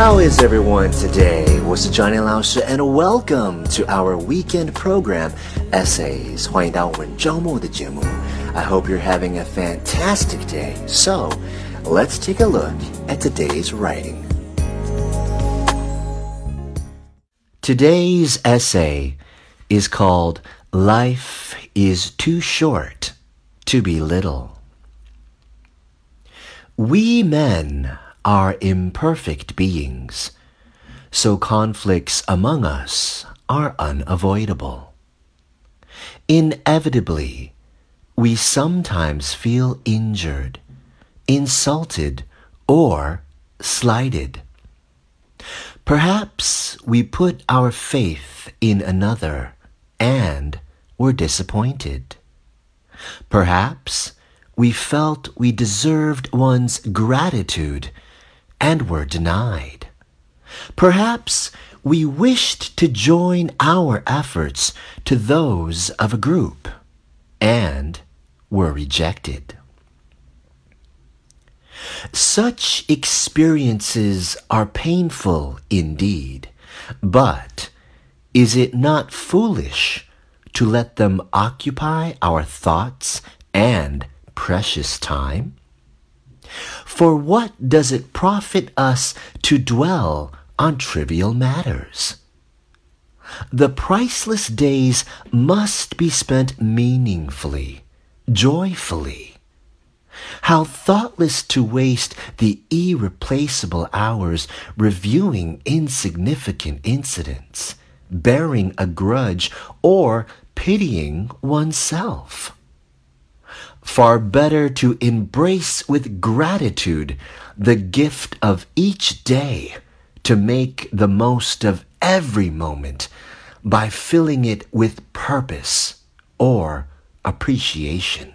How is everyone today? 我是 Johnny 老师 and welcome to our weekend program Essays. 欢迎到我们周末的节目。I hope you're having a fantastic day. So, let's take a look at today's writing. Today's essay is called Life is Too Short to Be Little. We men are imperfect beings, so conflicts among us are unavoidable. Inevitably, we sometimes feel injured, insulted, or slighted. Perhaps we put our faith in another and were disappointed. Perhaps we felt we deserved one's gratitude and were denied. Perhaps we wished to join our efforts to those of a group and were rejected. Such experiences are painful indeed, but is it not foolish to let them occupy our thoughts and precious time? For what does it profit us to dwell on trivial matters? The priceless days must be spent meaningfully, joyfully. How thoughtless to waste the irreplaceable hours reviewing insignificant incidents, bearing a grudge, or pitying oneself. Far better to embrace with gratitude the gift of each day, to make the most of every moment by filling it with purpose or appreciation.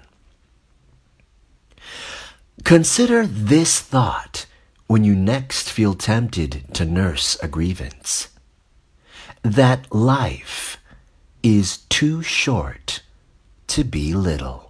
Consider this thought when you next feel tempted to nurse a grievance that life is too short to be little.